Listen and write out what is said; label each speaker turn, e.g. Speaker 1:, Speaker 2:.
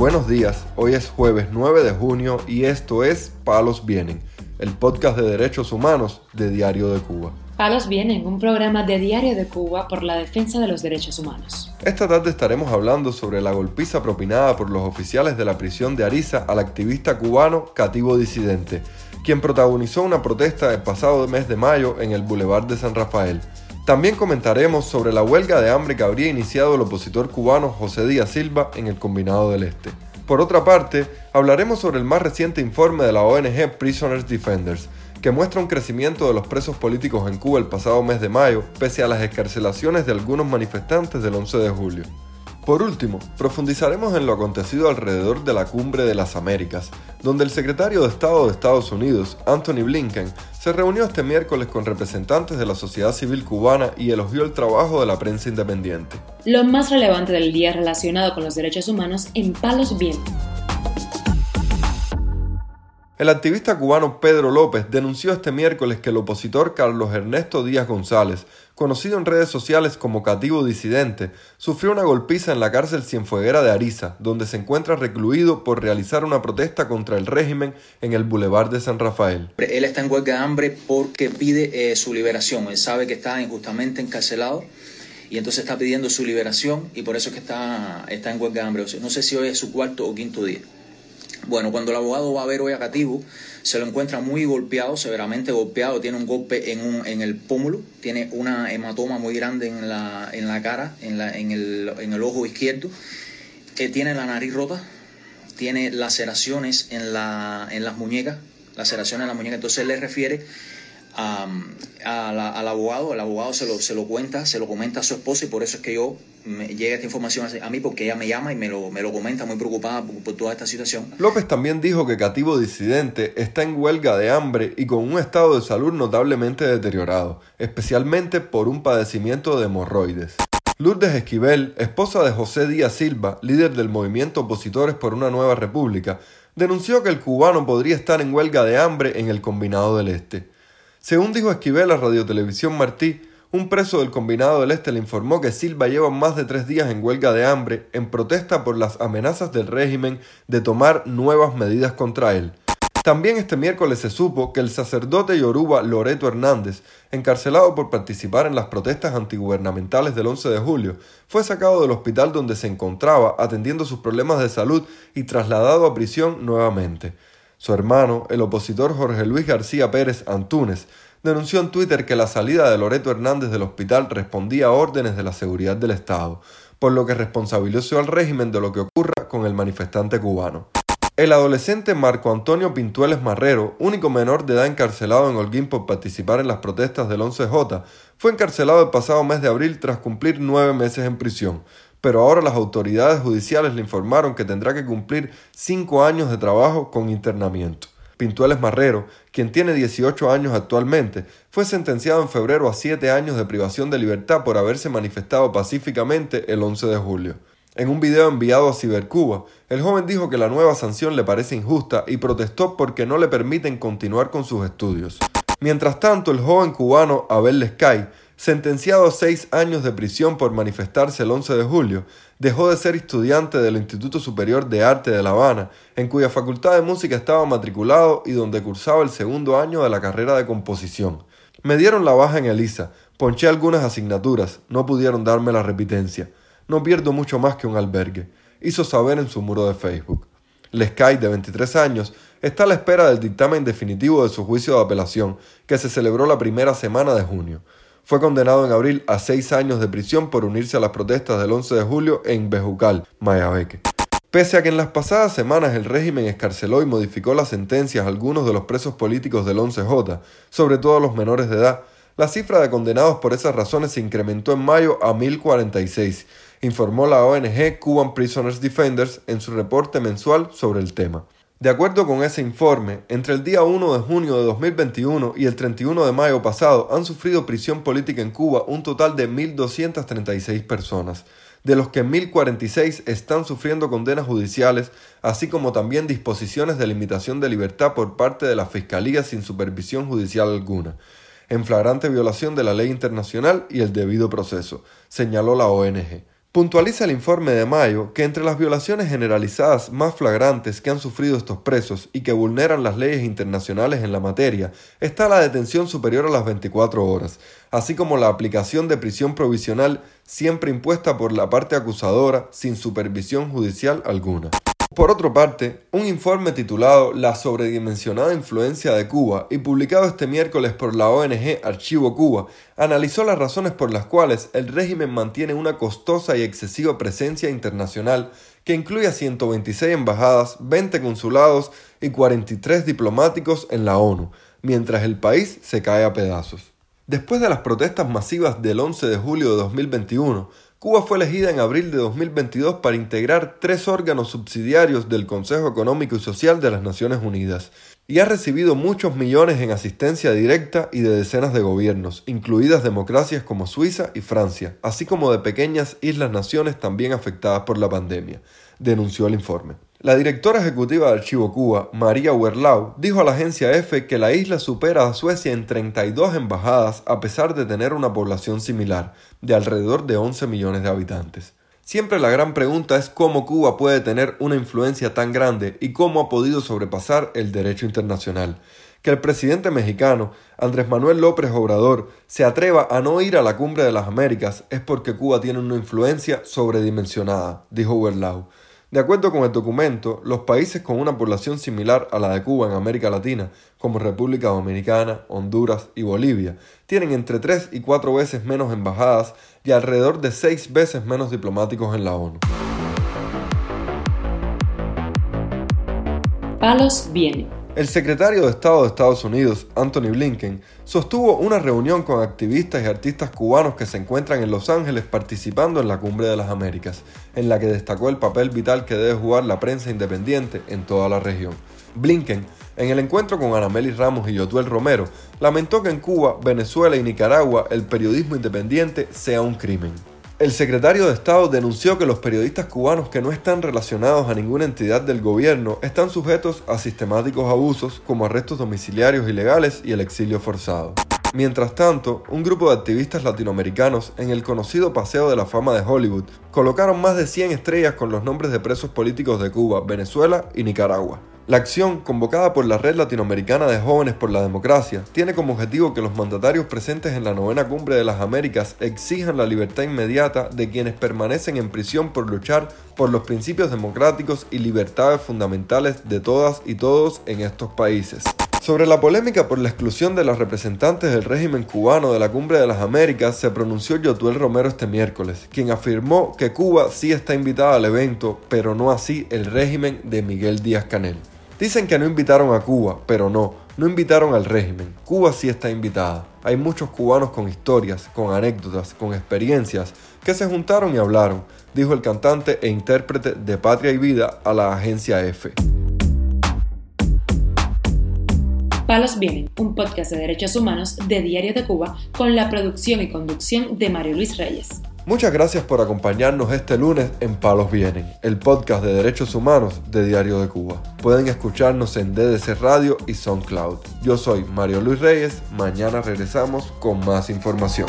Speaker 1: Buenos días, hoy es jueves 9 de junio y esto es Palos Vienen, el podcast de derechos humanos de Diario de Cuba.
Speaker 2: Palos Vienen, un programa de Diario de Cuba por la defensa de los derechos humanos.
Speaker 1: Esta tarde estaremos hablando sobre la golpiza propinada por los oficiales de la prisión de Ariza al activista cubano Cativo Disidente, quien protagonizó una protesta el pasado mes de mayo en el Boulevard de San Rafael. También comentaremos sobre la huelga de hambre que habría iniciado el opositor cubano José Díaz Silva en el Combinado del Este. Por otra parte, hablaremos sobre el más reciente informe de la ONG Prisoners Defenders, que muestra un crecimiento de los presos políticos en Cuba el pasado mes de mayo, pese a las escarcelaciones de algunos manifestantes del 11 de julio. Por último, profundizaremos en lo acontecido alrededor de la Cumbre de las Américas, donde el secretario de Estado de Estados Unidos, Anthony Blinken, se reunió este miércoles con representantes de la sociedad civil cubana y elogió el trabajo de la prensa independiente.
Speaker 2: Lo más relevante del día relacionado con los derechos humanos en Palos Vientos.
Speaker 1: El activista cubano Pedro López denunció este miércoles que el opositor Carlos Ernesto Díaz González, conocido en redes sociales como Cativo Disidente, sufrió una golpiza en la cárcel Cienfueguera de Ariza, donde se encuentra recluido por realizar una protesta contra el régimen en el Boulevard de San Rafael.
Speaker 3: Él está en huelga de hambre porque pide eh, su liberación. Él sabe que está injustamente encarcelado y entonces está pidiendo su liberación y por eso es que está, está en huelga de hambre. no sé si hoy es su cuarto o quinto día. Bueno, cuando el abogado va a ver hoy a Cativo, se lo encuentra muy golpeado, severamente golpeado, tiene un golpe en, un, en el pómulo, tiene una hematoma muy grande en la, en la cara, en, la, en, el, en el ojo izquierdo, que tiene la nariz rota, tiene laceraciones en, la, en las muñecas, laceraciones en las muñecas, entonces le refiere al abogado, el abogado se lo, se lo cuenta, se lo comenta a su esposa y por eso es que yo me llega esta información a mí porque ella me llama y me lo, me lo comenta muy preocupada por, toda esta situación.
Speaker 1: López también dijo que Cativo Disidente está en huelga de hambre y con un estado de salud notablemente deteriorado, especialmente por un padecimiento de hemorroides. Lourdes Esquivel, esposa de José Díaz Silva, líder del movimiento Opositores por una Nueva República, denunció que el cubano podría estar en huelga de hambre en el Combinado del Este. Según dijo Esquivel a Radio Televisión Martí, un preso del Combinado del Este le informó que Silva lleva más de tres días en huelga de hambre en protesta por las amenazas del régimen de tomar nuevas medidas contra él. También este miércoles se supo que el sacerdote yoruba Loreto Hernández, encarcelado por participar en las protestas antigubernamentales del 11 de julio, fue sacado del hospital donde se encontraba atendiendo sus problemas de salud y trasladado a prisión nuevamente. Su hermano, el opositor Jorge Luis García Pérez Antúnez, denunció en Twitter que la salida de Loreto Hernández del hospital respondía a órdenes de la seguridad del Estado, por lo que responsabilizó al régimen de lo que ocurra con el manifestante cubano. El adolescente Marco Antonio Pintueles Marrero, único menor de edad encarcelado en Holguín por participar en las protestas del 11J, fue encarcelado el pasado mes de abril tras cumplir nueve meses en prisión, pero ahora las autoridades judiciales le informaron que tendrá que cumplir cinco años de trabajo con internamiento. Pintueles Marrero, quien tiene 18 años actualmente, fue sentenciado en febrero a siete años de privación de libertad por haberse manifestado pacíficamente el 11 de julio. En un video enviado a Cibercuba, el joven dijo que la nueva sanción le parece injusta y protestó porque no le permiten continuar con sus estudios. Mientras tanto, el joven cubano Abel Lescay sentenciado a seis años de prisión por manifestarse el 11 de julio, dejó de ser estudiante del Instituto Superior de Arte de La Habana, en cuya facultad de música estaba matriculado y donde cursaba el segundo año de la carrera de composición. Me dieron la baja en Elisa, ponché algunas asignaturas, no pudieron darme la repitencia. No pierdo mucho más que un albergue, hizo saber en su muro de Facebook. Lescay, de 23 años, está a la espera del dictamen definitivo de su juicio de apelación, que se celebró la primera semana de junio. Fue condenado en abril a seis años de prisión por unirse a las protestas del 11 de julio en Bejucal, Mayabeque. Pese a que en las pasadas semanas el régimen escarceló y modificó las sentencias a algunos de los presos políticos del 11J, sobre todo a los menores de edad, la cifra de condenados por esas razones se incrementó en mayo a 1046, informó la ONG Cuban Prisoners Defenders en su reporte mensual sobre el tema. De acuerdo con ese informe, entre el día 1 de junio de 2021 y el 31 de mayo pasado han sufrido prisión política en Cuba un total de 1.236 personas, de los que 1.046 están sufriendo condenas judiciales, así como también disposiciones de limitación de libertad por parte de la Fiscalía sin supervisión judicial alguna, en flagrante violación de la ley internacional y el debido proceso, señaló la ONG. Puntualiza el informe de mayo que entre las violaciones generalizadas más flagrantes que han sufrido estos presos y que vulneran las leyes internacionales en la materia está la detención superior a las 24 horas, así como la aplicación de prisión provisional siempre impuesta por la parte acusadora sin supervisión judicial alguna. Por otra parte, un informe titulado La sobredimensionada influencia de Cuba y publicado este miércoles por la ONG Archivo Cuba analizó las razones por las cuales el régimen mantiene una costosa y excesiva presencia internacional que incluye a 126 embajadas, 20 consulados y 43 diplomáticos en la ONU, mientras el país se cae a pedazos. Después de las protestas masivas del 11 de julio de 2021, Cuba fue elegida en abril de 2022 para integrar tres órganos subsidiarios del Consejo Económico y Social de las Naciones Unidas y ha recibido muchos millones en asistencia directa y de decenas de gobiernos, incluidas democracias como Suiza y Francia, así como de pequeñas islas-naciones también afectadas por la pandemia, denunció el informe. La directora ejecutiva de Archivo Cuba, María Werlau, dijo a la agencia EFE que la isla supera a Suecia en 32 embajadas a pesar de tener una población similar, de alrededor de 11 millones de habitantes. Siempre la gran pregunta es cómo Cuba puede tener una influencia tan grande y cómo ha podido sobrepasar el derecho internacional. Que el presidente mexicano, Andrés Manuel López Obrador, se atreva a no ir a la cumbre de las Américas es porque Cuba tiene una influencia sobredimensionada, dijo Werlau. De acuerdo con el documento, los países con una población similar a la de Cuba en América Latina, como República Dominicana, Honduras y Bolivia, tienen entre 3 y 4 veces menos embajadas y alrededor de 6 veces menos diplomáticos en la ONU.
Speaker 2: Palos viene.
Speaker 1: El secretario de Estado de Estados Unidos, Anthony Blinken, sostuvo una reunión con activistas y artistas cubanos que se encuentran en Los Ángeles participando en la Cumbre de las Américas, en la que destacó el papel vital que debe jugar la prensa independiente en toda la región. Blinken, en el encuentro con Anameli Ramos y Yotuel Romero, lamentó que en Cuba, Venezuela y Nicaragua el periodismo independiente sea un crimen. El secretario de Estado denunció que los periodistas cubanos que no están relacionados a ninguna entidad del gobierno están sujetos a sistemáticos abusos como arrestos domiciliarios ilegales y el exilio forzado. Mientras tanto, un grupo de activistas latinoamericanos en el conocido Paseo de la Fama de Hollywood colocaron más de 100 estrellas con los nombres de presos políticos de Cuba, Venezuela y Nicaragua. La acción, convocada por la Red Latinoamericana de Jóvenes por la Democracia, tiene como objetivo que los mandatarios presentes en la novena cumbre de las Américas exijan la libertad inmediata de quienes permanecen en prisión por luchar por los principios democráticos y libertades fundamentales de todas y todos en estos países. Sobre la polémica por la exclusión de los representantes del régimen cubano de la Cumbre de las Américas se pronunció Yotuel Romero este miércoles, quien afirmó que Cuba sí está invitada al evento, pero no así el régimen de Miguel Díaz Canel. Dicen que no invitaron a Cuba, pero no, no invitaron al régimen. Cuba sí está invitada. Hay muchos cubanos con historias, con anécdotas, con experiencias, que se juntaron y hablaron, dijo el cantante e intérprete de Patria y Vida a la agencia EFE.
Speaker 2: Palos Vienen, un podcast de derechos humanos de Diario de Cuba con la producción y conducción de Mario Luis Reyes.
Speaker 1: Muchas gracias por acompañarnos este lunes en Palos Vienen, el podcast de derechos humanos de Diario de Cuba. Pueden escucharnos en DDC Radio y SoundCloud. Yo soy Mario Luis Reyes, mañana regresamos con más información.